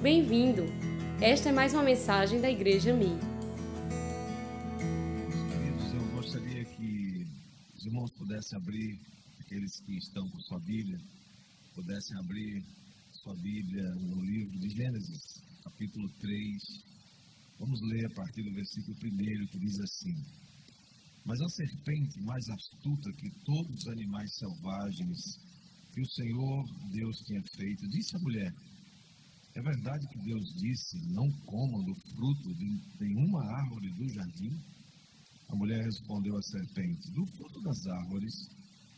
Bem-vindo! Esta é mais uma mensagem da Igreja Mi. Queridos, eu gostaria que os irmãos pudessem abrir, aqueles que estão com sua Bíblia, pudessem abrir sua Bíblia no livro de Gênesis, capítulo 3. Vamos ler a partir do versículo 1 que diz assim: Mas a serpente, mais astuta que todos os animais selvagens que o Senhor Deus tinha feito, disse à mulher: é verdade que Deus disse: Não comam do fruto de nenhuma árvore do jardim? A mulher respondeu à serpente: Do fruto das árvores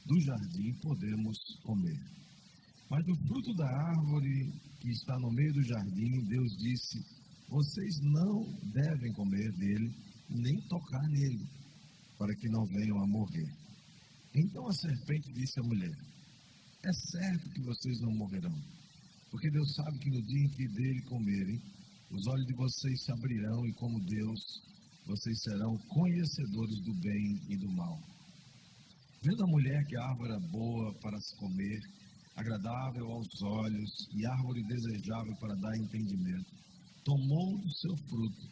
do jardim podemos comer. Mas do fruto da árvore que está no meio do jardim, Deus disse: Vocês não devem comer dele, nem tocar nele, para que não venham a morrer. Então a serpente disse à mulher: É certo que vocês não morrerão. Porque Deus sabe que no dia em que dele comerem, os olhos de vocês se abrirão e, como Deus, vocês serão conhecedores do bem e do mal. Vendo a mulher que a árvore era boa para se comer, agradável aos olhos e árvore desejável para dar entendimento, tomou do seu fruto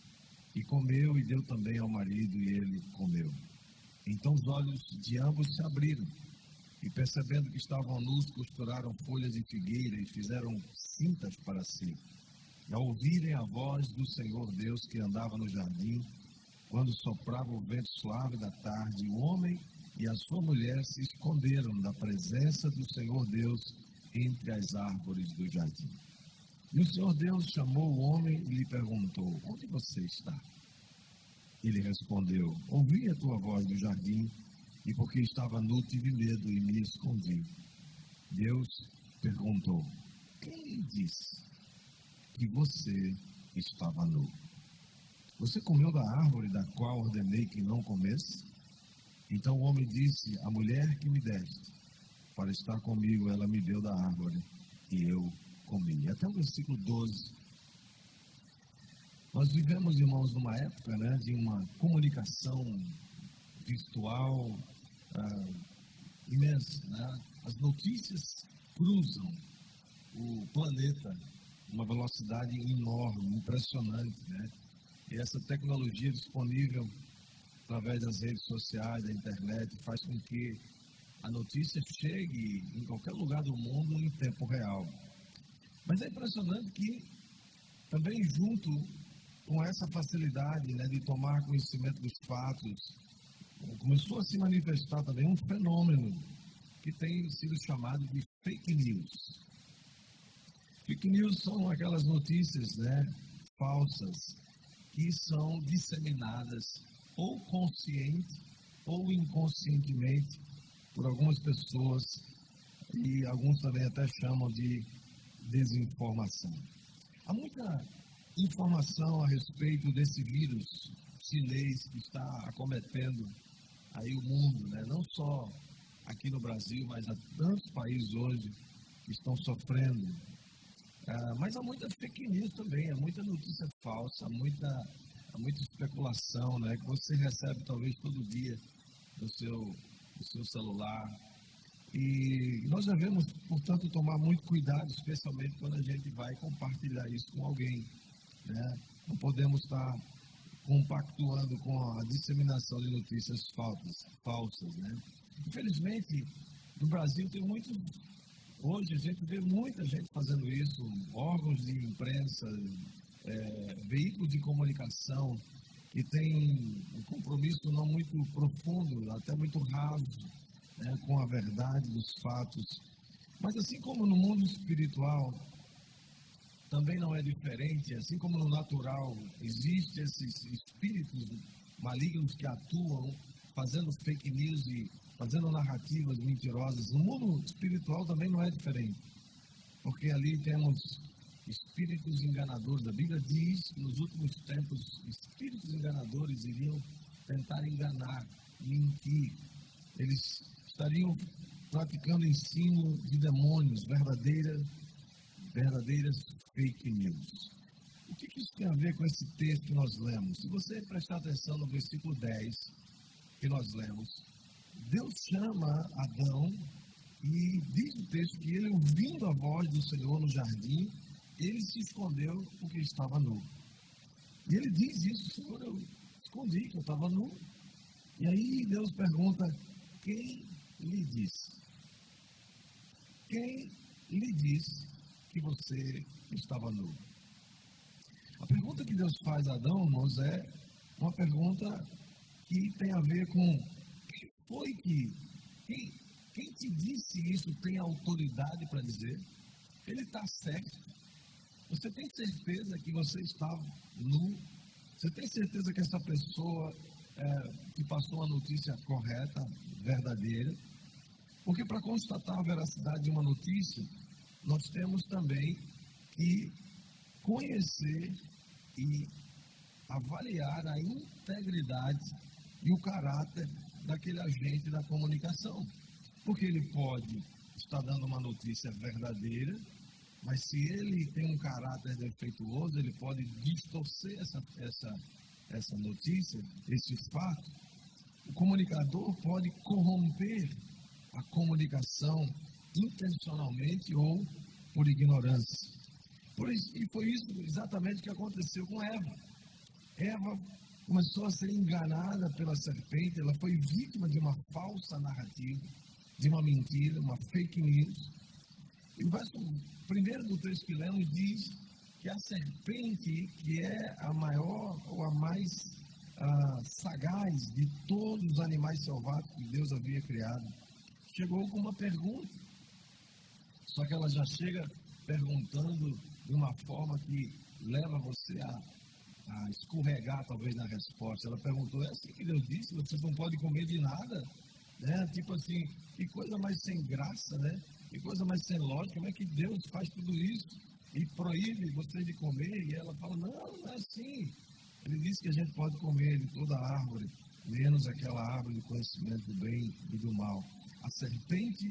e comeu e deu também ao marido e ele comeu. Então os olhos de ambos se abriram e percebendo que estavam nus, costuraram folhas de figueira e fizeram cintas para si. E ao ouvirem a voz do Senhor Deus que andava no jardim, quando soprava o vento suave da tarde, o homem e a sua mulher se esconderam da presença do Senhor Deus entre as árvores do jardim. E o Senhor Deus chamou o homem e lhe perguntou: Onde você está? Ele respondeu: Ouvi a tua voz do jardim e porque estava nu, tive medo e me escondi. Deus perguntou: Quem disse que você estava nu? Você comeu da árvore da qual ordenei que não comesse? Então o homem disse: A mulher que me deste, para estar comigo, ela me deu da árvore e eu comi. Até o versículo 12. Nós vivemos, irmãos, numa época né, de uma comunicação virtual, ah, imensa. Né? As notícias cruzam o planeta uma velocidade enorme, impressionante. Né? E essa tecnologia disponível através das redes sociais, da internet, faz com que a notícia chegue em qualquer lugar do mundo em tempo real. Mas é impressionante que também junto com essa facilidade né, de tomar conhecimento dos fatos, começou a se manifestar também um fenômeno que tem sido chamado de fake news. Fake news são aquelas notícias né, falsas que são disseminadas ou consciente ou inconscientemente por algumas pessoas e alguns também até chamam de desinformação. Há muita informação a respeito desse vírus chinês que está acometendo aí o mundo, né? não só aqui no Brasil, mas há tantos países hoje que estão sofrendo. Ah, mas há muita fake news também, há muita notícia falsa, há muita, há muita especulação né? que você recebe talvez todo dia no seu, no seu celular. E nós devemos, portanto, tomar muito cuidado, especialmente quando a gente vai compartilhar isso com alguém. Né? Não podemos estar compactuando com a disseminação de notícias falsas, falsas né? Infelizmente, no Brasil tem muitos, hoje a gente vê muita gente fazendo isso, órgãos de imprensa, é, veículos de comunicação que têm um compromisso não muito profundo, até muito raso, né, com a verdade dos fatos. Mas assim como no mundo espiritual, também não é diferente, assim como no natural existem esses espíritos malignos que atuam fazendo fake news e fazendo narrativas mentirosas. No mundo espiritual também não é diferente, porque ali temos espíritos enganadores. A Bíblia diz que nos últimos tempos espíritos enganadores iriam tentar enganar, mentir. Eles estariam praticando ensino de demônios, verdadeiras, verdadeiras fake news. O que, isso tem a ver com esse texto que nós lemos? Se você prestar atenção no versículo 10 que nós lemos, Deus chama Adão e diz o texto que ele, ouvindo a voz do Senhor no jardim, ele se escondeu porque estava nu. E ele diz isso, Senhor, eu escondi que eu estava nu. E aí Deus pergunta, quem lhe disse? Quem lhe disse que você estava nu? A pergunta que Deus faz a Adão, irmãos, é uma pergunta que tem a ver com quem foi que, quem, quem te disse isso tem autoridade para dizer? Ele está certo. Você tem certeza que você estava nu? Você tem certeza que essa pessoa é, que passou a notícia correta, verdadeira? Porque para constatar a veracidade de uma notícia, nós temos também que conhecer e avaliar a integridade e o caráter daquele agente da comunicação. Porque ele pode estar dando uma notícia verdadeira, mas se ele tem um caráter defeituoso, ele pode distorcer essa, essa, essa notícia, esse fato. O comunicador pode corromper a comunicação intencionalmente ou por ignorância. E foi isso exatamente que aconteceu com Eva. Eva começou a ser enganada pela serpente, ela foi vítima de uma falsa narrativa, de uma mentira, uma fake news. E o verso primeiro do texto que lemos diz que a serpente, que é a maior ou a mais ah, sagaz de todos os animais selvagens que Deus havia criado, chegou com uma pergunta. Só que ela já chega perguntando de uma forma que leva você a, a escorregar, talvez, na resposta. Ela perguntou: é assim que Deus disse? Vocês não podem comer de nada? Né? Tipo assim, que coisa mais sem graça, né? Que coisa mais sem lógica, como é que Deus faz tudo isso e proíbe vocês de comer? E ela fala: não, não é assim. Ele disse que a gente pode comer de toda árvore, menos aquela árvore do conhecimento do bem e do mal. A serpente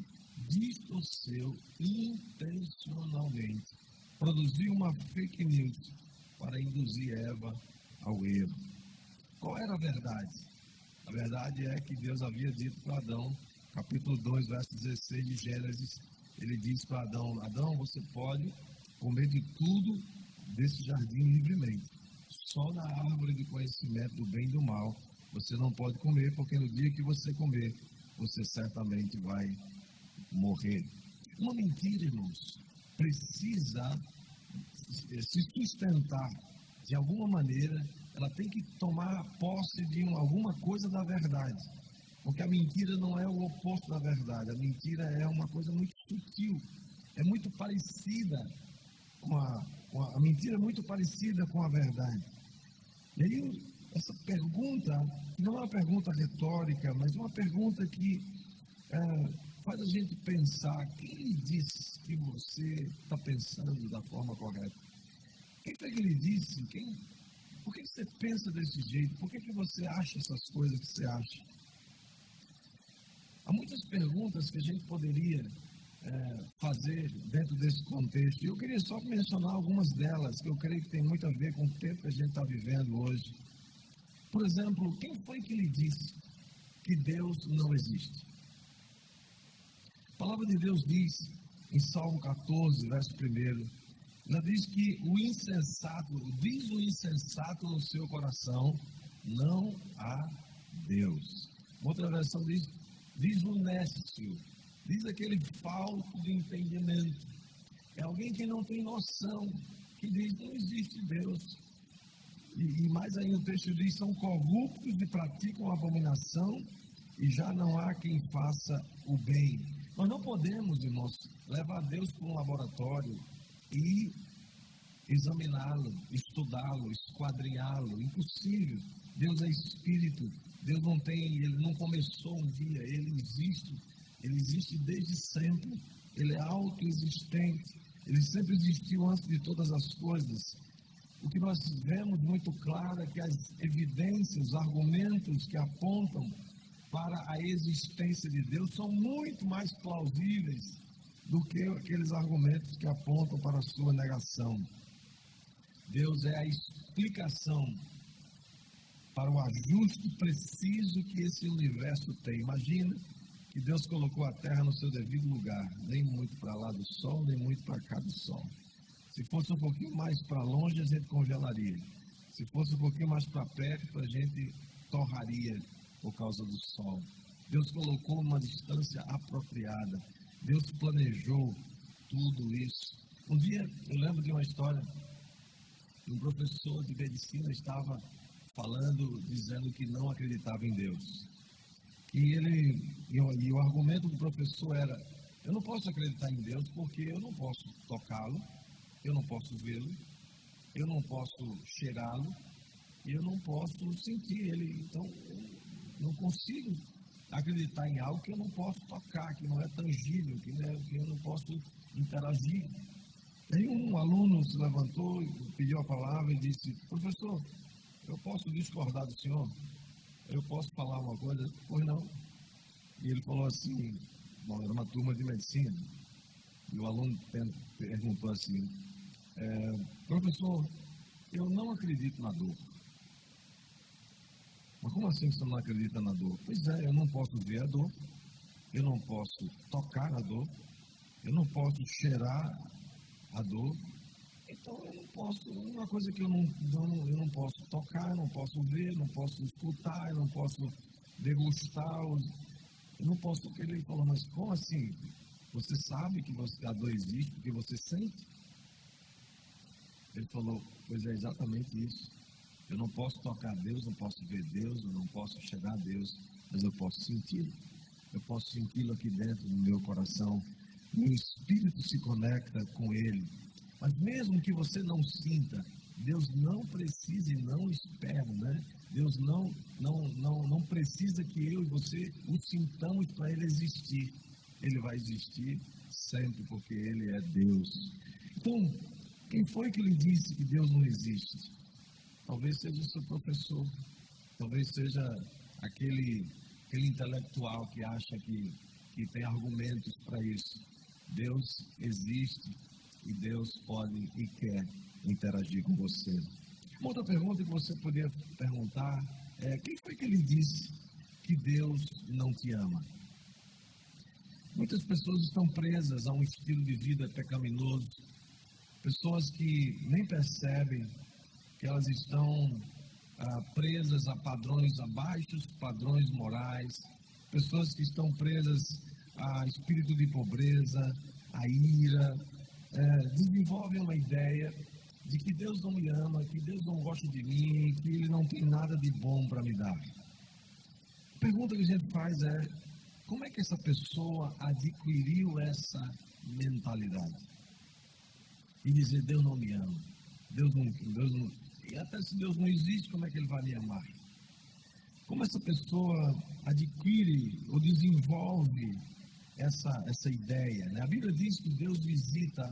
distorceu intencionalmente, produziu uma fake news para induzir Eva ao erro. Qual era a verdade? A verdade é que Deus havia dito para Adão capítulo 2, verso 16 de Gênesis, ele diz para Adão: Adão, você pode comer de tudo desse jardim livremente. Só na árvore do conhecimento do bem e do mal você não pode comer, porque no dia que você comer, você certamente vai morrer. Uma mentira, irmãos, precisa se sustentar de alguma maneira, ela tem que tomar posse de alguma coisa da verdade. Porque a mentira não é o oposto da verdade. A mentira é uma coisa muito sutil. É muito parecida com a, com a, a mentira é muito parecida com a verdade. E aí, essa pergunta não é uma pergunta retórica, mas uma pergunta que é, faz a gente pensar: quem disse que você está pensando da forma correta? Quem foi que lhe disse? Quem, por que você pensa desse jeito? Por que, que você acha essas coisas que você acha? Há muitas perguntas que a gente poderia é, fazer dentro desse contexto. E eu queria só mencionar algumas delas, que eu creio que tem muito a ver com o tempo que a gente está vivendo hoje. Por exemplo, quem foi que lhe disse que Deus não existe? A palavra de Deus diz, em Salmo 14, verso 1, ela diz que o insensato, diz o insensato no seu coração, não há Deus. Outra versão diz, diz o nécio, diz aquele falto de entendimento. É alguém que não tem noção, que diz não existe Deus. E, e mais ainda o texto diz: são corruptos e praticam abominação, e já não há quem faça o bem. Nós não podemos, irmãos, levar Deus para um laboratório e examiná-lo, estudá-lo, esquadrinhá-lo. Impossível. Deus é espírito, Deus não tem, ele não começou um dia, ele existe, ele existe desde sempre, ele é autoexistente, ele sempre existiu antes de todas as coisas. O que nós vemos muito claro é que as evidências, os argumentos que apontam para a existência de Deus são muito mais plausíveis do que aqueles argumentos que apontam para a sua negação. Deus é a explicação para o ajuste preciso que esse universo tem. Imagina que Deus colocou a Terra no seu devido lugar, nem muito para lá do Sol, nem muito para cá do Sol. Se fosse um pouquinho mais para longe, a gente congelaria. Se fosse um pouquinho mais para perto, a gente torraria por causa do sol. Deus colocou uma distância apropriada. Deus planejou tudo isso. Um dia, eu lembro de uma história, um professor de medicina estava falando, dizendo que não acreditava em Deus. E ele, e o, argumento do professor era: eu não posso acreditar em Deus porque eu não posso tocá-lo, eu não posso vê-lo, eu não posso cheirá-lo, eu não posso sentir ele. Então, não consigo acreditar em algo que eu não posso tocar, que não é tangível, que, né, que eu não posso interagir. Aí um aluno se levantou, pediu a palavra e disse: Professor, eu posso discordar do senhor? Eu posso falar uma coisa? Pois não. E ele falou assim: bom, era uma turma de medicina. E o aluno perguntou assim: é, Professor, eu não acredito na dor. Mas como assim você não acredita na dor? Pois é, eu não posso ver a dor, eu não posso tocar a dor, eu não posso cheirar a dor. Então eu não posso, uma coisa que eu não, não, eu não posso tocar, eu não posso ver, eu não posso escutar, eu não posso degustar, eu não posso. Ele falou, mas como assim? Você sabe que você, a dor existe porque você sente? Ele falou, pois é exatamente isso. Eu não posso tocar Deus, não posso ver Deus, eu não posso chegar a Deus, mas eu posso senti-lo. Eu posso senti-lo aqui dentro do meu coração. Meu espírito se conecta com Ele. Mas mesmo que você não sinta, Deus não precisa e não espera, né? Deus não, não, não, não precisa que eu e você o sintamos para Ele existir. Ele vai existir sempre porque Ele é Deus. Então, quem foi que lhe disse que Deus não existe? Talvez seja o seu professor, talvez seja aquele, aquele intelectual que acha que, que tem argumentos para isso. Deus existe e Deus pode e quer interagir com você. Uma outra pergunta que você poderia perguntar é: quem foi que lhe disse que Deus não te ama? Muitas pessoas estão presas a um estilo de vida pecaminoso, pessoas que nem percebem que elas estão ah, presas a padrões abaixo, padrões morais, pessoas que estão presas a espírito de pobreza, a ira, é, desenvolvem uma ideia de que Deus não me ama, que Deus não gosta de mim, que Ele não tem nada de bom para me dar. A pergunta que a gente faz é: como é que essa pessoa adquiriu essa mentalidade? E dizer: Deus não me ama, Deus não, Deus não, e até se Deus não existe, como é que Ele vai me amar? Como essa pessoa adquire ou desenvolve essa, essa ideia? Né? A Bíblia diz que Deus visita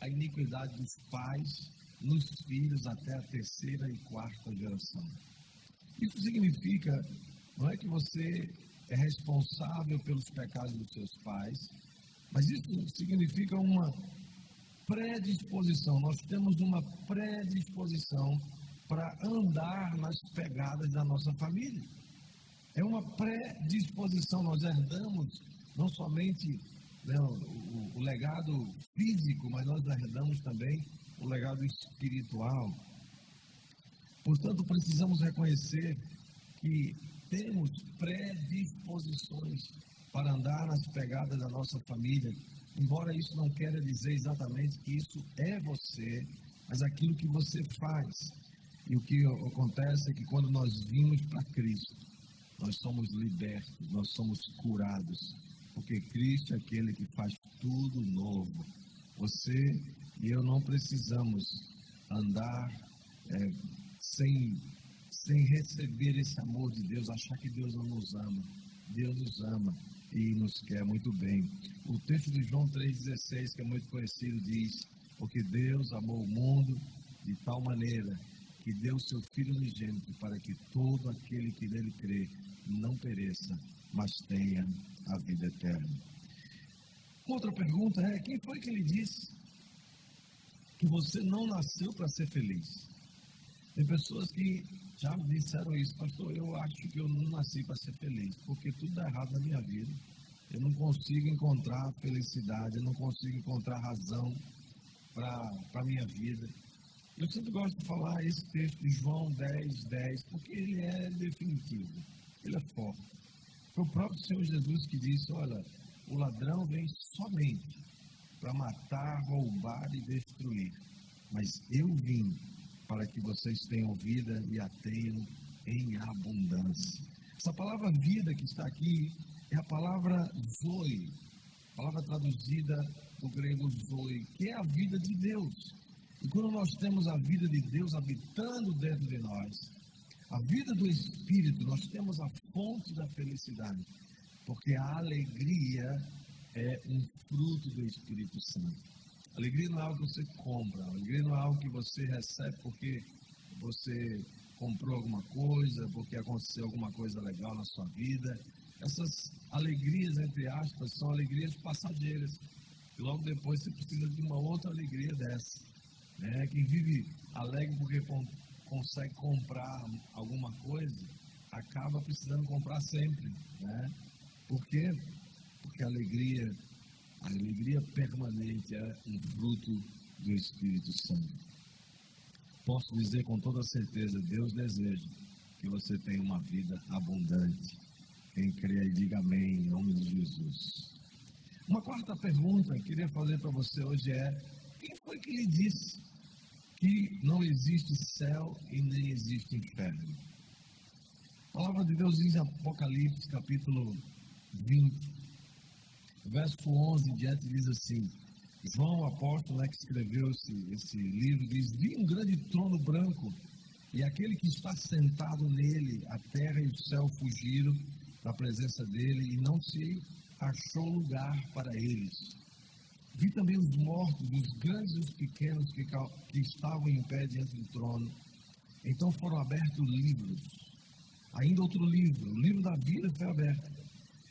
a iniquidade dos pais nos filhos até a terceira e quarta geração. Isso significa, não é que você é responsável pelos pecados dos seus pais, mas isso significa uma predisposição, nós temos uma predisposição para andar nas pegadas da nossa família. É uma predisposição, nós herdamos não somente né, o, o legado físico, mas nós herdamos também o legado espiritual. Portanto, precisamos reconhecer que temos predisposições para andar nas pegadas da nossa família, Embora isso não queira dizer exatamente que isso é você, mas aquilo que você faz. E o que acontece é que quando nós vimos para Cristo, nós somos libertos, nós somos curados, porque Cristo é aquele que faz tudo novo. Você e eu não precisamos andar é, sem, sem receber esse amor de Deus, achar que Deus não nos ama. Deus nos ama e nos quer muito bem. O texto de João 3,16, que é muito conhecido, diz: Porque Deus amou o mundo de tal maneira que deu seu Filho unigênito para que todo aquele que nele crê não pereça, mas tenha a vida eterna. Outra pergunta é: quem foi que lhe disse que você não nasceu para ser feliz? Tem pessoas que já me disseram isso, pastor. Eu acho que eu não nasci para ser feliz, porque tudo dá errado na minha vida. Eu não consigo encontrar felicidade, eu não consigo encontrar razão para a minha vida. Eu sempre gosto de falar esse texto de João 10, 10, porque ele é definitivo, ele é forte. Foi o próprio Senhor Jesus que disse: Olha, o ladrão vem somente para matar, roubar e destruir. Mas eu vim para que vocês tenham vida e a tenham em abundância. Essa palavra vida que está aqui é a palavra zoe, palavra traduzida do grego zoe, que é a vida de Deus. E quando nós temos a vida de Deus habitando dentro de nós, a vida do Espírito, nós temos a fonte da felicidade, porque a alegria é um fruto do Espírito Santo. Alegria não é algo que você compra, alegria não é algo que você recebe porque você comprou alguma coisa, porque aconteceu alguma coisa legal na sua vida. Essas alegrias, entre aspas, são alegrias passageiras. E logo depois você precisa de uma outra alegria dessa. Né? Quem vive alegre porque consegue comprar alguma coisa, acaba precisando comprar sempre. Né? Por quê? Porque a alegria a alegria permanente é um fruto do Espírito Santo. Posso dizer com toda certeza, Deus deseja que você tenha uma vida abundante. Quem crê aí, diga amém, em nome de Jesus. Uma quarta pergunta que eu queria fazer para você hoje é: quem foi que lhe disse que não existe céu e nem existe inferno? A palavra de Deus diz em Apocalipse, capítulo 20, verso 11 em diante diz assim: João, apóstolo né, que escreveu esse, esse livro, diz: Vi um grande trono branco, e aquele que está sentado nele, a terra e o céu fugiram da presença dele, e não se achou lugar para eles. Vi também os mortos, os grandes e os pequenos que, que estavam em pé diante do trono. Então foram abertos livros. Ainda outro livro, o livro da vida foi aberto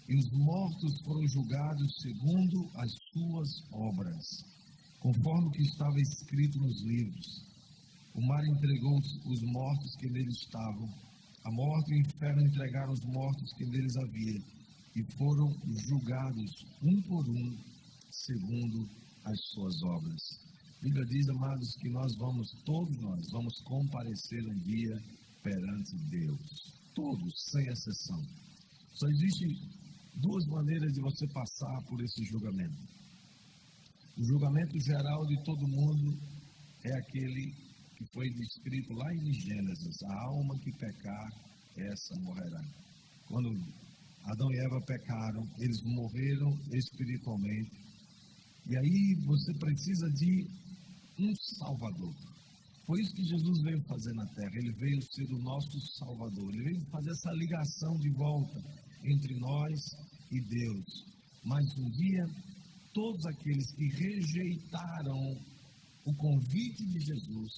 e os mortos foram julgados segundo as suas obras, conforme o que estava escrito nos livros. O mar entregou os mortos que neles estavam, a morte e o inferno entregaram os mortos que neles havia, e foram julgados um por um, segundo as suas obras. A Bíblia diz, amados, que nós vamos, todos nós, vamos comparecer um dia perante Deus. Todos, sem exceção. Só existe duas maneiras de você passar por esse julgamento. O julgamento geral de todo mundo é aquele que foi descrito lá em Gênesis: a alma que pecar, essa morrerá. Quando Adão e Eva pecaram, eles morreram espiritualmente. E aí você precisa de um Salvador. Foi isso que Jesus veio fazer na terra. Ele veio ser o nosso Salvador. Ele veio fazer essa ligação de volta entre nós e Deus. Mas um dia, todos aqueles que rejeitaram o convite de Jesus,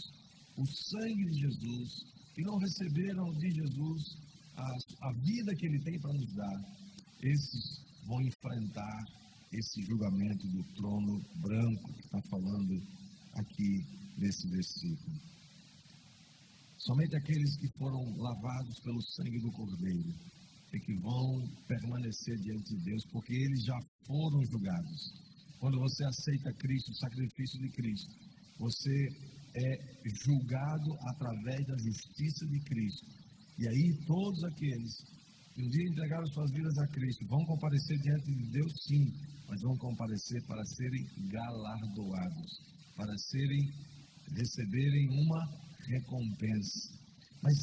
o sangue de Jesus, que não receberam de Jesus a, a vida que ele tem para nos dar, esses vão enfrentar esse julgamento do trono branco que está falando aqui nesse versículo. Somente aqueles que foram lavados pelo sangue do Cordeiro é que vão permanecer diante de Deus, porque eles já foram julgados. Quando você aceita Cristo, o sacrifício de Cristo, você é julgado através da justiça de Cristo. E aí todos aqueles que um dia entregaram suas vidas a Cristo vão comparecer diante de Deus, sim, mas vão comparecer para serem galardoados, para serem receberem uma recompensa. Mas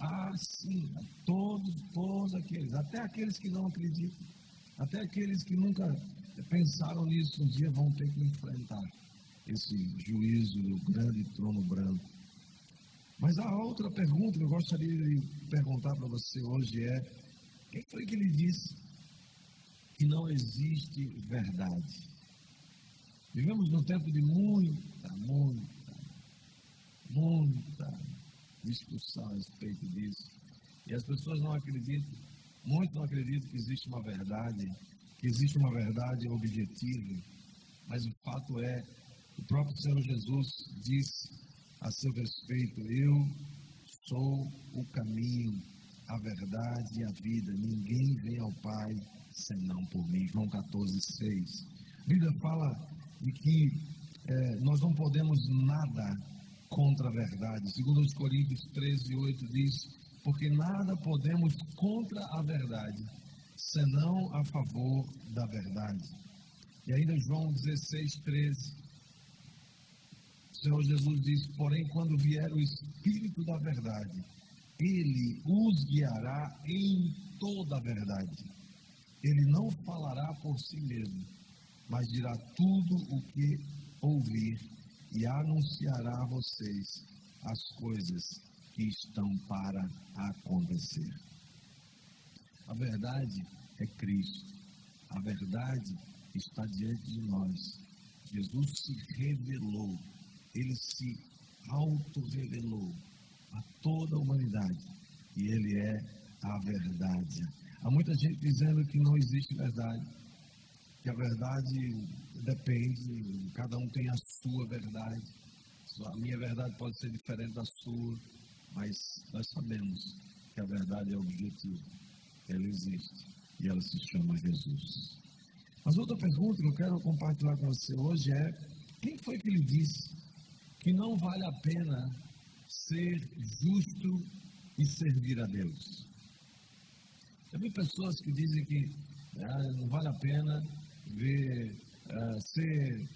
ah, sim, todos, todos aqueles, até aqueles que não acreditam, até aqueles que nunca pensaram nisso, um dia vão ter que enfrentar esse juízo do grande trono branco. Mas a outra pergunta que eu gostaria de perguntar para você hoje é: quem foi que lhe disse que não existe verdade? Vivemos num tempo de muita, muita, muita discussão a respeito disso. E as pessoas não acreditam, muitos não acreditam que existe uma verdade, que existe uma verdade objetiva, mas o fato é, o próprio Senhor Jesus disse a seu respeito: Eu sou o caminho, a verdade e a vida. Ninguém vem ao Pai senão por mim. João 14, 6. A Bíblia fala de que é, nós não podemos nada contra a verdade. Segundo os Coríntios 13, 8 diz, porque nada podemos contra a verdade, senão a favor da verdade. E ainda João 16, 13. O Senhor Jesus diz: Porém, quando vier o Espírito da verdade, ele os guiará em toda a verdade. Ele não falará por si mesmo, mas dirá tudo o que ouvir e anunciará a vocês as coisas que estão para acontecer. A verdade é Cristo. A verdade está diante de nós. Jesus se revelou, ele se auto-revelou a toda a humanidade e ele é a verdade. Há muita gente dizendo que não existe verdade, que a verdade depende, cada um tem a sua verdade. A minha verdade pode ser diferente da sua, mas nós sabemos que a verdade é objetiva. Ela existe e ela se chama Jesus. Mas outra pergunta que eu quero compartilhar com você hoje é: quem foi que lhe disse que não vale a pena ser justo e servir a Deus? Tem pessoas que dizem que ah, não vale a pena ver, uh, ser,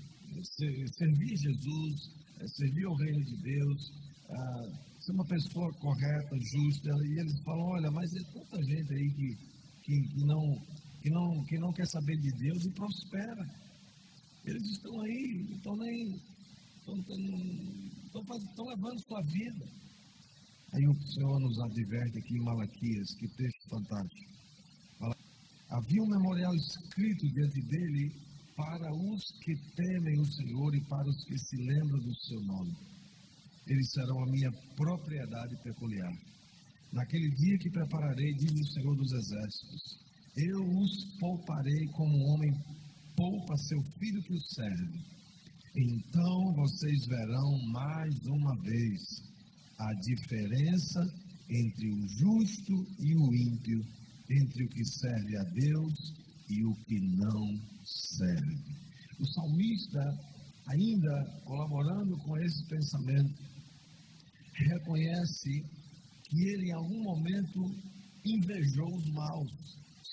ser, servir Jesus, uh, servir o reino de Deus, uh, ser uma pessoa correta, justa. E eles falam, olha, mas é tanta gente aí que, que, que, não, que, não, que não quer saber de Deus e prospera. Eles estão aí, estão nem. Estão, estão, levando sua vida. Aí o Senhor nos adverte aqui em Malaquias, que texto fantástico. Havia um memorial escrito diante dele para os que temem o Senhor e para os que se lembram do seu nome. Eles serão a minha propriedade peculiar. Naquele dia que prepararei, diz o Senhor dos Exércitos, eu os pouparei como um homem poupa seu filho que o serve. Então vocês verão mais uma vez a diferença entre o justo e o ímpio entre o que serve a Deus e o que não serve. O salmista, ainda colaborando com esse pensamento, reconhece que ele em algum momento invejou os maus.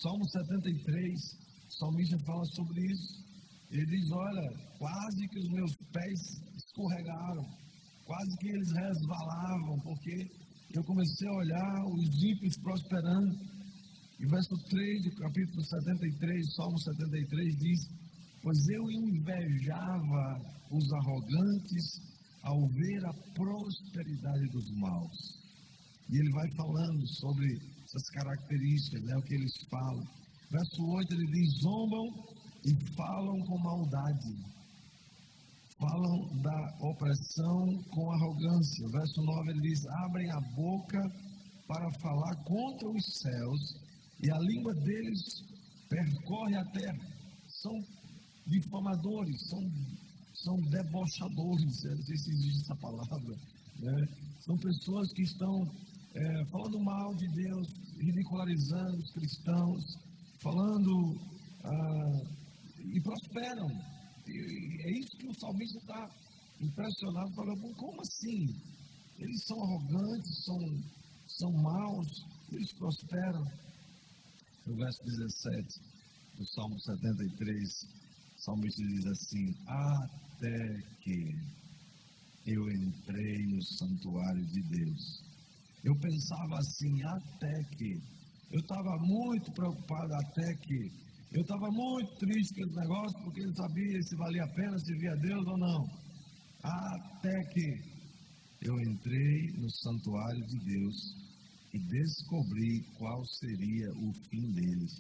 Salmo 73, o salmista fala sobre isso. Ele diz: Olha, quase que os meus pés escorregaram, quase que eles resvalavam, porque eu comecei a olhar os ímpios prosperando e verso 3 do capítulo 73, Salmo 73 diz: Pois eu invejava os arrogantes ao ver a prosperidade dos maus. E ele vai falando sobre essas características, né, o que eles falam. Verso 8 ele diz: zombam e falam com maldade. Falam da opressão com arrogância. Verso 9 ele diz: abrem a boca para falar contra os céus e a língua deles percorre a terra. São difamadores, são, são debochadores, não sei se existe essa palavra. Né? São pessoas que estão é, falando mal de Deus, ridicularizando os cristãos, falando ah, e prosperam. E, é isso que o salmista está impressionado, falando, como assim? Eles são arrogantes, são, são maus, eles prosperam no verso 17 do Salmo 73, o salmista diz assim: Até que eu entrei no santuário de Deus. Eu pensava assim, até que. Eu estava muito preocupado, até que. Eu estava muito triste com esse negócio, porque não sabia se valia a pena servir a Deus ou não. Até que eu entrei no santuário de Deus e descobri qual seria o fim deles.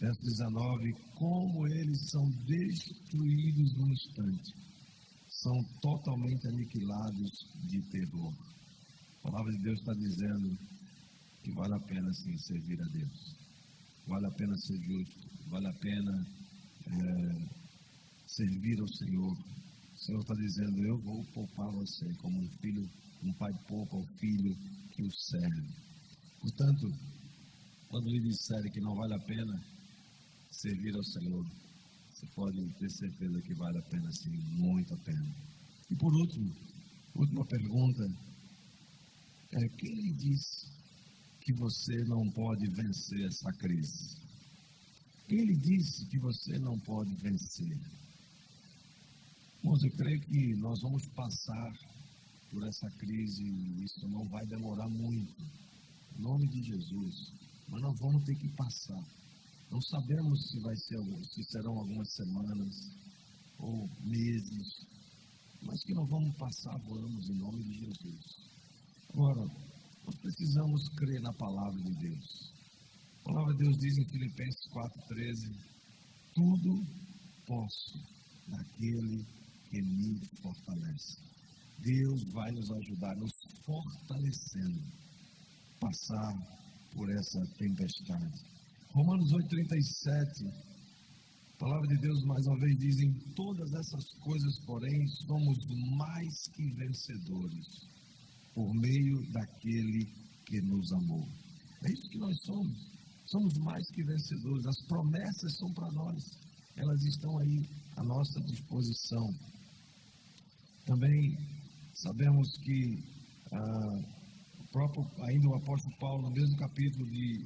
Verso 19: Como eles são destruídos no instante, são totalmente aniquilados de terror. A palavra de Deus está dizendo que vale a pena sim servir a Deus, vale a pena ser justo, vale a pena é, servir ao Senhor. O Senhor está dizendo: Eu vou poupar você como um filho, um pai poupa o filho que o serve. Portanto, quando lhe disserem que não vale a pena servir ao Senhor, você pode ter certeza que vale a pena, sim, muito a pena. E por último, última pergunta, é, quem lhe disse que você não pode vencer essa crise? Quem lhe disse que você não pode vencer? Irmãos, eu creio que nós vamos passar por essa crise e isso não vai demorar muito. Em nome de Jesus. Mas nós vamos ter que passar. Não sabemos se vai ser se serão algumas semanas ou meses, mas que nós vamos passar, vamos, em nome de Jesus. Agora, nós precisamos crer na palavra de Deus. A palavra de Deus diz em Filipenses 4,13: Tudo posso naquele que me fortalece. Deus vai nos ajudar, nos fortalecendo, passar por essa tempestade. Romanos 8,37, a palavra de Deus mais uma vez diz: em todas essas coisas, porém, somos mais que vencedores, por meio daquele que nos amou. É isso que nós somos. Somos mais que vencedores. As promessas são para nós. Elas estão aí à nossa disposição. Também sabemos que ah, o próprio, ainda o apóstolo Paulo, no mesmo capítulo de,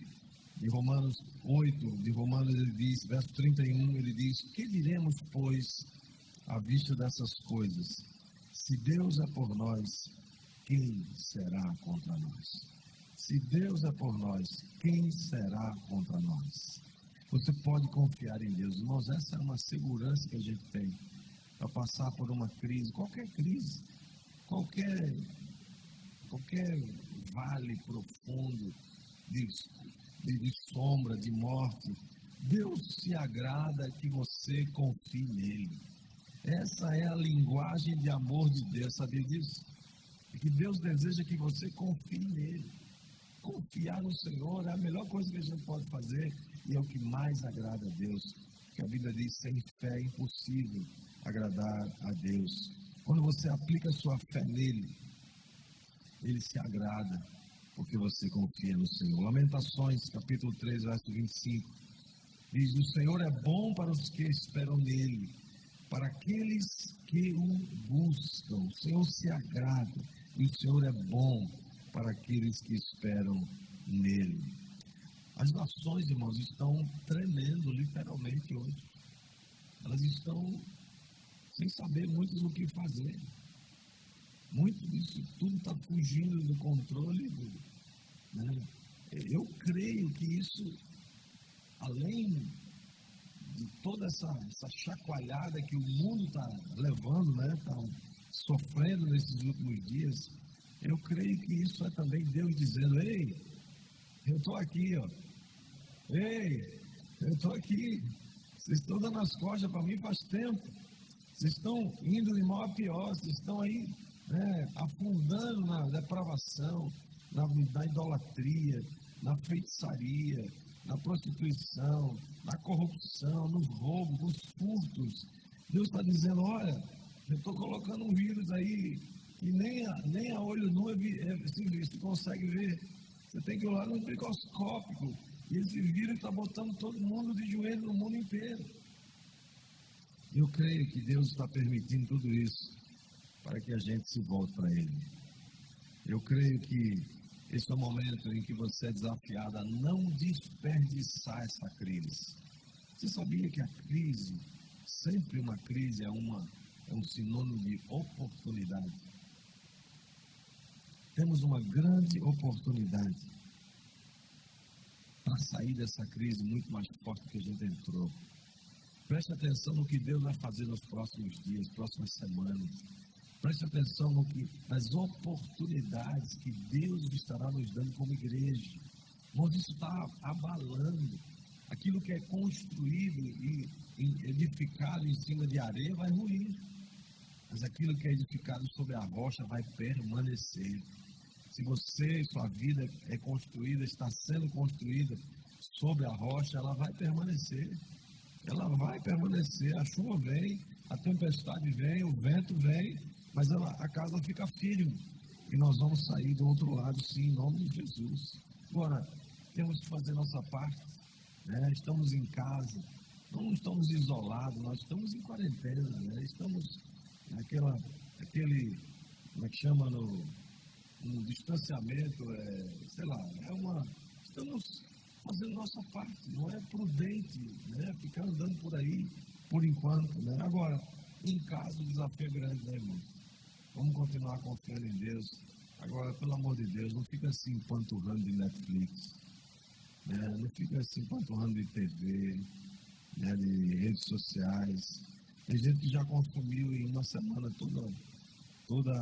de Romanos 8, de Romanos, ele diz, verso 31, ele diz: Que diremos, pois, à vista dessas coisas? Se Deus é por nós, quem será contra nós? Se Deus é por nós, quem será contra nós? Você pode confiar em Deus. Irmãos, essa é uma segurança que a gente tem para passar por uma crise, qualquer crise, qualquer, qualquer vale profundo de, de, de sombra, de morte. Deus se agrada que você confie nele. Essa é a linguagem de amor de Deus, sabia disso? E que Deus deseja que você confie nele. Confiar no Senhor é a melhor coisa que a gente pode fazer e é o que mais agrada a Deus. Que a Bíblia diz: sem fé é impossível agradar a Deus. Quando você aplica sua fé nele, ele se agrada, porque você confia no Senhor. Lamentações, capítulo 3, verso 25. Diz: O Senhor é bom para os que esperam nele, para aqueles que o buscam. O Senhor se agrada, e o Senhor é bom para aqueles que esperam nele. As nações, irmãos, estão tremendo literalmente hoje. Elas estão sem saber muito do que fazer. Muito disso tudo está fugindo do controle. Né? Eu creio que isso, além de toda essa, essa chacoalhada que o mundo está levando, né? Tá sofrendo nesses últimos dias, eu creio que isso é também Deus dizendo, ei, eu estou aqui, ó. Ei, eu estou aqui. Vocês estão dando as costas para mim faz tempo. Vocês estão indo de mal a pior, vocês estão aí né, afundando na depravação, na, na idolatria, na feitiçaria, na prostituição, na corrupção, nos roubos, nos furtos. Deus está dizendo, olha, eu estou colocando um vírus aí que nem a, nem a olho nu é, é, se, se consegue ver. Você tem que olhar no microscópico. E esse vírus está botando todo mundo de joelho no mundo inteiro. Eu creio que Deus está permitindo tudo isso para que a gente se volte para Ele. Eu creio que esse é o momento em que você é desafiado a não desperdiçar essa crise. Você sabia que a crise, sempre uma crise é, uma, é um sinônimo de oportunidade? Temos uma grande oportunidade para sair dessa crise muito mais forte que a gente entrou. Preste atenção no que Deus vai fazer nos próximos dias, próximas semanas. Preste atenção no que, nas oportunidades que Deus estará nos dando como igreja. Mas isso está abalando. Aquilo que é construído e, edificado em cima de areia vai ruir. Mas aquilo que é edificado sobre a rocha vai permanecer. Se você, sua vida é construída, está sendo construída sobre a rocha, ela vai permanecer ela vai permanecer. A chuva vem, a tempestade vem, o vento vem, mas ela, a casa fica firme. E nós vamos sair do outro lado, sim, em nome de Jesus. Agora, temos que fazer nossa parte. Né? Estamos em casa, não estamos isolados, nós estamos em quarentena, né? estamos naquela, aquele, como é que chama, no, no distanciamento, é, sei lá, é uma, estamos fazendo nossa parte, não é prudente né? ficar andando por aí por enquanto. Né? Agora, em casa o desafio é grande, né, irmão? Vamos continuar confiando em Deus. Agora, pelo amor de Deus, não fica assim empanturrando de Netflix. Né? Não fica assim empanturrando de TV, né? de redes sociais. Tem gente que já consumiu em uma semana toda, toda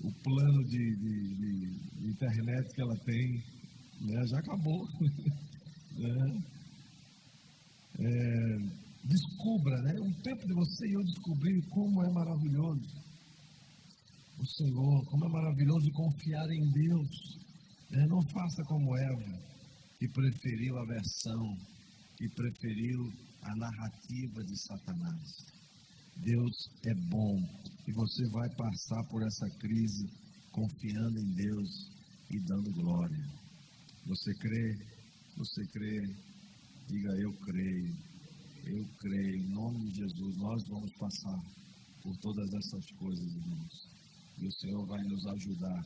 o plano de, de, de, de internet que ela tem. Né? Já acabou. né? É, descubra, né? Um tempo de você e eu descobrir como é maravilhoso o Senhor, como é maravilhoso confiar em Deus. Né? Não faça como Eva, que preferiu a versão, que preferiu a narrativa de Satanás. Deus é bom e você vai passar por essa crise confiando em Deus e dando glória. Você crê? Você crê? Diga eu creio. Eu creio. Em nome de Jesus, nós vamos passar por todas essas coisas, irmãos. E o Senhor vai nos ajudar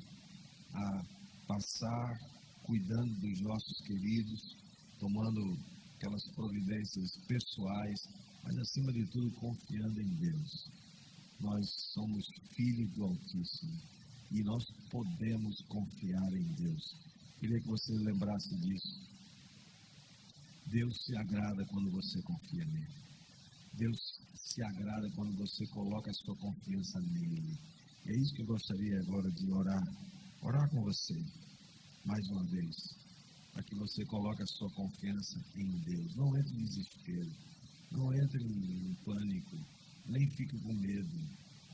a passar cuidando dos nossos queridos, tomando aquelas providências pessoais, mas acima de tudo confiando em Deus. Nós somos filhos do Altíssimo e nós podemos confiar em Deus. Queria que você lembrasse disso. Deus se agrada quando você confia nele. Deus se agrada quando você coloca a sua confiança nele. E é isso que eu gostaria agora de orar. Orar com você, mais uma vez, para que você coloque a sua confiança em Deus. Não entre em desespero, não entre em pânico, nem fique com medo.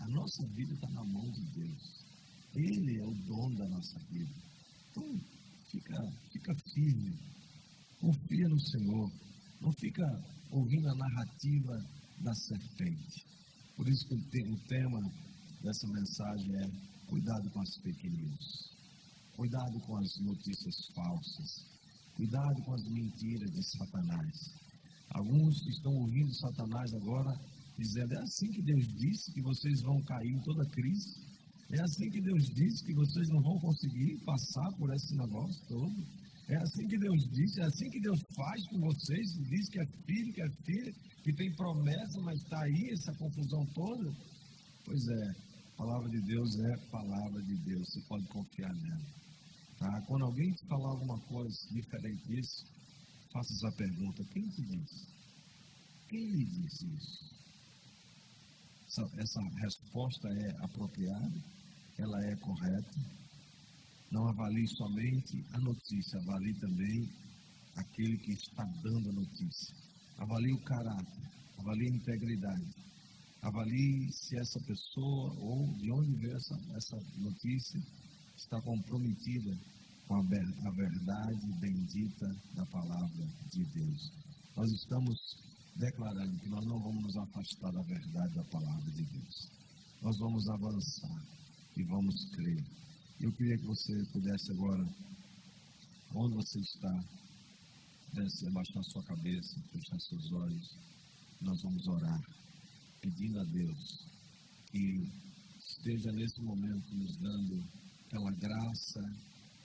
A nossa vida está na mão de Deus. Ele é o dono da nossa vida. Então, fica, fica firme, confia no Senhor. Não fica ouvindo a narrativa da serpente. Por isso que o tema dessa mensagem é cuidado com as news. Cuidado com as notícias falsas. Cuidado com as mentiras de Satanás. Alguns estão ouvindo Satanás agora dizendo: é assim que Deus disse que vocês vão cair em toda crise. É assim que Deus disse que vocês não vão conseguir passar por esse negócio todo. É assim que Deus disse, é assim que Deus faz com vocês. Diz que é filho, que é filha, que tem promessa, mas está aí essa confusão toda. Pois é, a palavra de Deus é palavra de Deus, você pode confiar nela. Tá? Quando alguém te falar alguma coisa diferente disso, faça essa pergunta: quem te disse? Quem lhe disse isso? Essa, essa resposta é apropriada, ela é correta. Não avalie somente a notícia, avalie também aquele que está dando a notícia. Avalie o caráter, avalie a integridade Avalie se essa pessoa ou de onde veio essa, essa notícia está comprometida com a, a verdade bendita da palavra de Deus. Nós estamos declarando que nós não vamos nos afastar da verdade da palavra de Deus. Nós vamos avançar e vamos crer. Eu queria que você pudesse agora, onde você está, pudesse abaixar sua cabeça, fechar seus olhos. Nós vamos orar pedindo a Deus que esteja nesse momento nos dando aquela graça,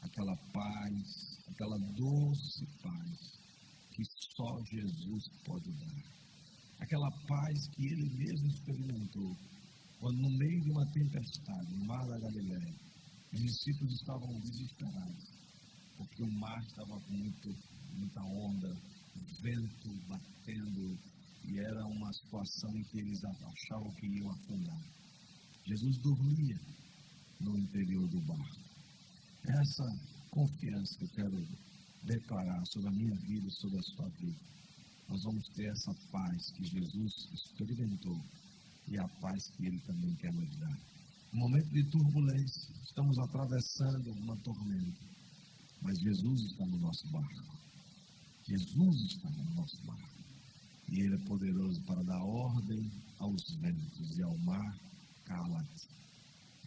aquela paz, aquela doce paz que só Jesus pode dar. Aquela paz que ele mesmo experimentou quando, no meio de uma tempestade, no mar da Galileia, os discípulos estavam desesperados, porque o mar estava com muito, muita onda, vento batendo e era uma situação em que eles achavam que iam afundar. Jesus dormia no interior do barco. Essa confiança que eu quero declarar sobre a minha vida e sobre a sua vida. Nós vamos ter essa paz que Jesus experimentou e a paz que Ele também quer nos dar. Um momento de turbulência, estamos atravessando uma tormenta, mas Jesus está no nosso barco. Jesus está no nosso barco. E Ele é poderoso para dar ordem aos ventos e ao mar, cala-te,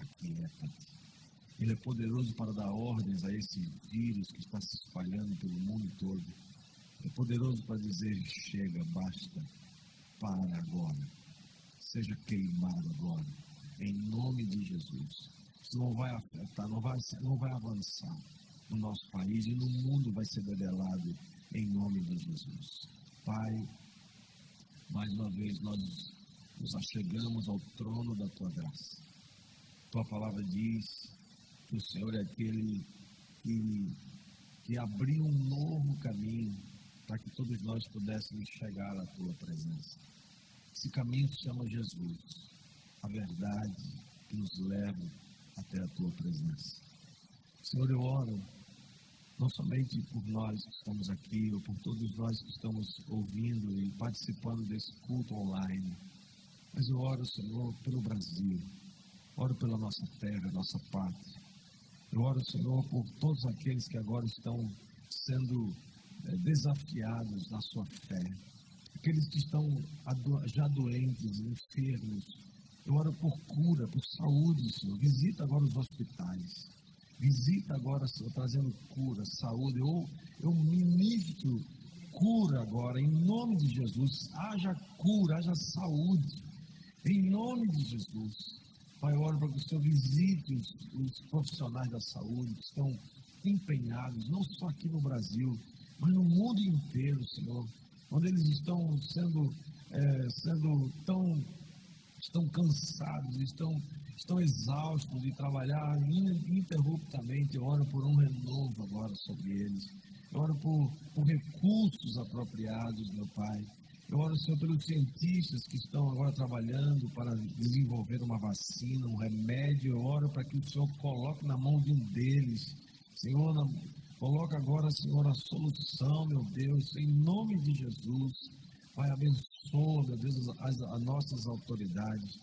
aquieta-te. Ele é poderoso para dar ordens a esse vírus que está se espalhando pelo mundo todo. é poderoso para dizer: chega, basta, para agora, seja queimado agora, em nome de Jesus. Isso não vai afetar, não vai, não vai avançar no nosso país e no mundo vai ser debelado em nome de Jesus. Pai, mais uma vez nós nos achegamos ao trono da tua graça. Tua palavra diz que o Senhor é aquele que, que abriu um novo caminho para que todos nós pudéssemos chegar à tua presença. Esse caminho se chama Jesus, a verdade que nos leva até a tua presença. Senhor, eu oro não somente por nós que estamos aqui, ou por todos nós que estamos ouvindo e participando desse culto online, mas eu oro, Senhor, pelo Brasil, oro pela nossa terra, nossa pátria. Eu oro, Senhor, por todos aqueles que agora estão sendo é, desafiados na sua fé, aqueles que estão já doentes, enfermos. Eu oro por cura, por saúde, Senhor. Visita agora os hospitais. Visita agora, Senhor, trazendo cura, saúde. Eu, eu ministro cura agora, em nome de Jesus. Haja cura, haja saúde, em nome de Jesus. Pai, eu oro para que o Senhor visite os, os profissionais da saúde que estão empenhados, não só aqui no Brasil, mas no mundo inteiro, Senhor, onde eles estão sendo, é, sendo tão estão cansados, estão estão exaustos de trabalhar ininterruptamente. Eu oro por um renovo agora sobre eles. Eu oro por, por recursos apropriados, meu Pai. Eu oro, Senhor, pelos cientistas que estão agora trabalhando para desenvolver uma vacina, um remédio. Eu oro para que o Senhor coloque na mão de um deles. Senhor, coloca agora, Senhor, a solução, meu Deus, em nome de Jesus. Pai, abençoa, meu Deus, as, as nossas autoridades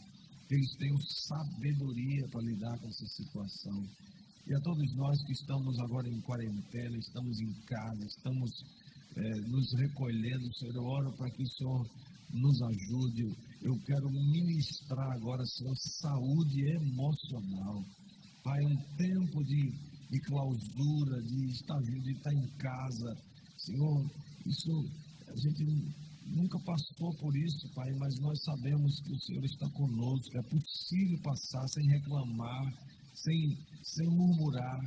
que eles tenham sabedoria para lidar com essa situação. E a todos nós que estamos agora em quarentena, estamos em casa, estamos é, nos recolhendo, Senhor, eu oro para que o Senhor nos ajude. Eu quero ministrar agora, Senhor, saúde emocional. Pai, um tempo de, de clausura, de estar, de estar em casa. Senhor, isso a gente nunca passou por isso, Pai, mas nós sabemos que o Senhor está conosco. É possível passar sem reclamar, sem, sem murmurar.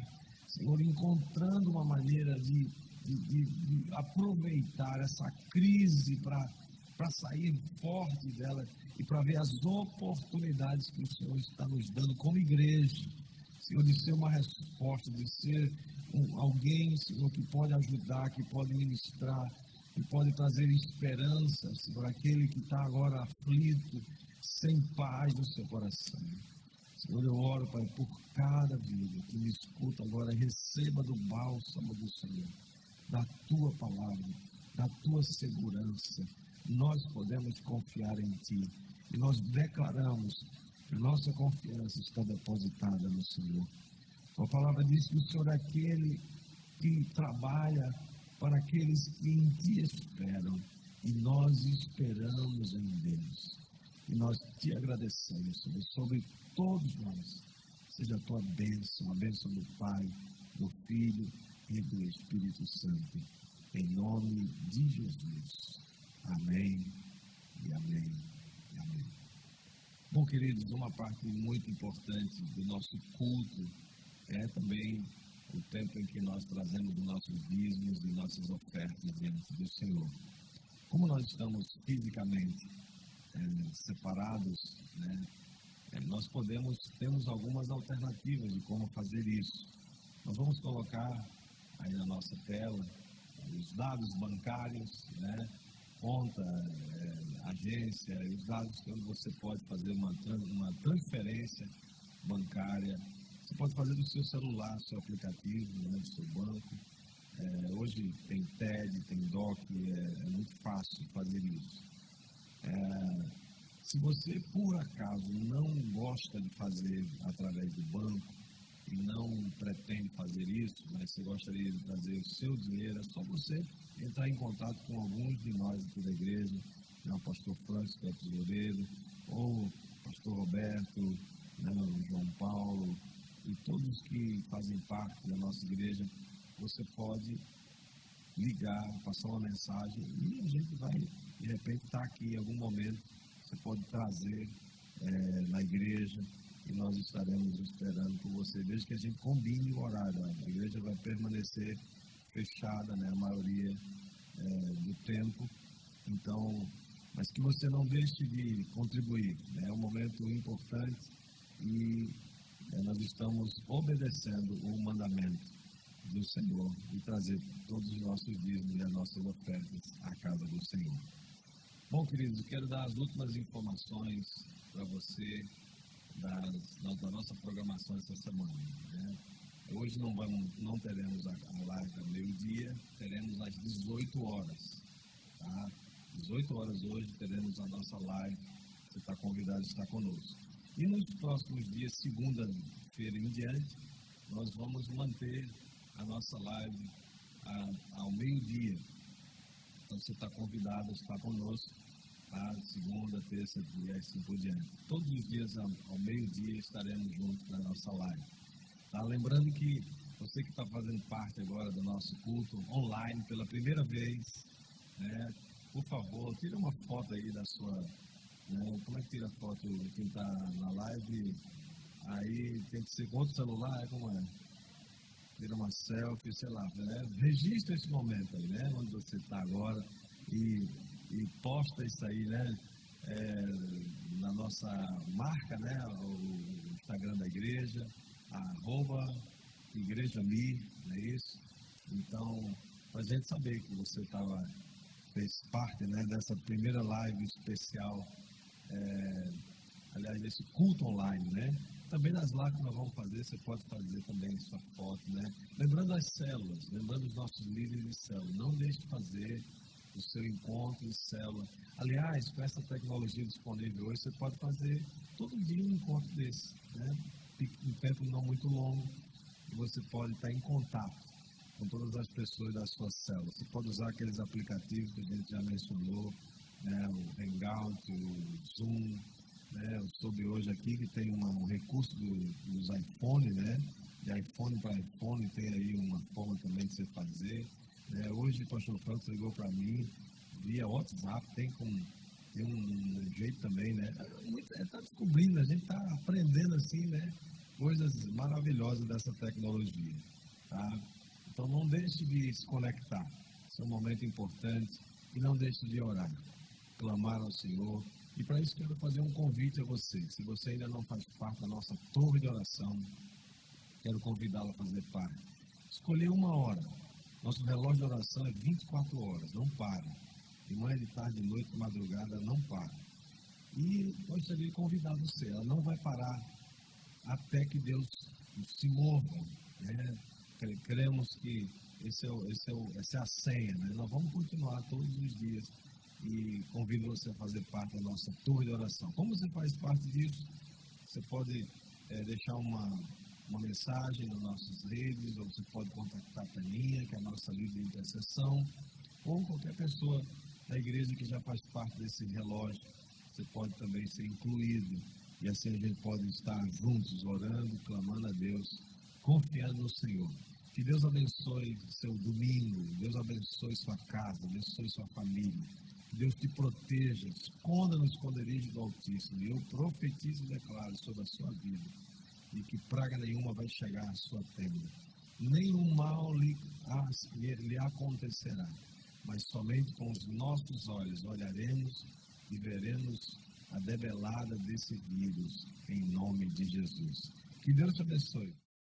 Senhor, encontrando uma maneira de, de, de, de aproveitar essa crise para sair forte dela e para ver as oportunidades que o Senhor está nos dando como igreja. Senhor, de ser uma resposta, de ser um, alguém, Senhor, que pode ajudar, que pode ministrar, que pode trazer esperança, Senhor, aquele que está agora aflito, sem paz no seu coração. Senhor, eu oro, Pai, por cada vida que me escuta agora, receba do bálsamo do Senhor, da tua palavra, da tua segurança. Nós podemos confiar em Ti e nós declaramos nossa confiança está depositada no Senhor. A palavra diz que o Senhor é aquele que trabalha para aqueles que em Ti esperam. E nós esperamos em Deus. E nós te agradecemos, Senhor, sobre todos nós. Seja a tua bênção, a bênção do Pai, do Filho e do Espírito Santo. Em nome de Jesus. Amém e amém. Bom, queridos, uma parte muito importante do nosso culto é também o tempo em que nós trazemos os nossos dízimos e nossas ofertas diante do Senhor. Como nós estamos fisicamente é, separados, né, é, nós podemos, temos algumas alternativas de como fazer isso. Nós vamos colocar aí na nossa tela os dados bancários, né, conta, é, agência, os dados que você pode fazer uma, uma transferência bancária você pode fazer do seu celular, seu aplicativo, né, do seu banco. É, hoje tem TED, tem DOC, é, é muito fácil fazer isso. É, se você, por acaso, não gosta de fazer através do banco e não pretende fazer isso, mas você gostaria de trazer o seu dinheiro, é só você entrar em contato com alguns de nós aqui da igreja, né, o pastor Francisco, que é tesoureiro, ou o pastor Roberto, né, o João Paulo, e todos que fazem parte da nossa igreja, você pode ligar, passar uma mensagem e a gente vai, de repente, estar tá aqui em algum momento. Você pode trazer é, na igreja e nós estaremos esperando por você, desde que a gente combine o horário. A igreja vai permanecer fechada, né, a maioria é, do tempo. Então, mas que você não deixe de contribuir. Né? É um momento importante e é, nós estamos obedecendo o mandamento do Senhor de trazer todos os nossos dízimos e as nossas ofertas à casa do Senhor. Bom, queridos, quero dar as últimas informações para você das, da nossa programação essa semana. Né? Hoje não, vamos, não teremos a, a live ao meio-dia, teremos às 18 horas. Tá? 18 horas hoje teremos a nossa live. Você está convidado a estar conosco. E nos próximos dias, segunda-feira em diante, nós vamos manter a nossa live a, ao meio-dia. Então você está convidado a estar conosco a segunda, terça, e assim por diante. Todos os dias ao, ao meio-dia estaremos juntos na nossa live. Tá? Lembrando que você que está fazendo parte agora do nosso culto online pela primeira vez, né, por favor, tira uma foto aí da sua. Né, como é que tira foto quem está na live? Aí tem que ser com outro celular, é como é? Tira uma selfie, sei lá, né? Registra esse momento aí, né? Onde você está agora e, e posta isso aí, né? É, na nossa marca, né? O Instagram da igreja, arroba Igreja Mi, não é isso? Então, para a gente saber que você estava fez parte né, dessa primeira live especial, é, aliás, desse culto online, né? Também nas lives que nós vamos fazer, você pode fazer também sua foto, né? Lembrando as células, lembrando os nossos líderes de célula, não deixe de fazer o seu encontro de célula. Aliás, com essa tecnologia disponível hoje, você pode fazer todo dia um encontro desse, né? Um tempo não muito longo, você pode estar em contato com todas as pessoas da sua célula. Você pode usar aqueles aplicativos que a gente já mencionou, né, o Hangout, o Zoom, né, eu soube hoje aqui que tem uma, um recurso do, dos iPhone, né, de iPhone para iPhone, tem aí uma forma também de você fazer. Né. Hoje o pastor Franco ligou para mim, via WhatsApp, tem, com, tem um jeito também, né, está descobrindo, a gente está aprendendo assim, né, coisas maravilhosas dessa tecnologia, tá? Então não deixe de se conectar. Esse é um momento importante. E não deixe de orar, clamar ao Senhor. E para isso quero fazer um convite a você. Se você ainda não faz parte da nossa torre de oração, quero convidá-lo a fazer parte. Escolher uma hora. Nosso relógio de oração é 24 horas, não para. De manhã, de tarde, de noite, de madrugada, não para. E gostaria de convidar você. Ela não vai parar até que Deus se mova. Né? cremos que esse é o, esse é o, essa é a senha, né? Nós vamos continuar todos os dias e convido você a fazer parte da nossa torre de oração. Como você faz parte disso? Você pode é, deixar uma, uma mensagem nas nossas redes, ou você pode contactar a Peninha, que é a nossa líder de intercessão, ou qualquer pessoa da igreja que já faz parte desse relógio. Você pode também ser incluído. E assim a gente pode estar juntos, orando, clamando a Deus confiando no Senhor. Que Deus abençoe seu domingo, Deus abençoe sua casa, abençoe sua família. Que Deus te proteja, esconda no esconderijo do Altíssimo. E eu profetizo e declaro sobre a sua vida e que praga nenhuma vai chegar à sua tenda. Nenhum mal lhe, lhe acontecerá, mas somente com os nossos olhos olharemos e veremos a debelada desse vírus, em nome de Jesus. Que Deus te abençoe.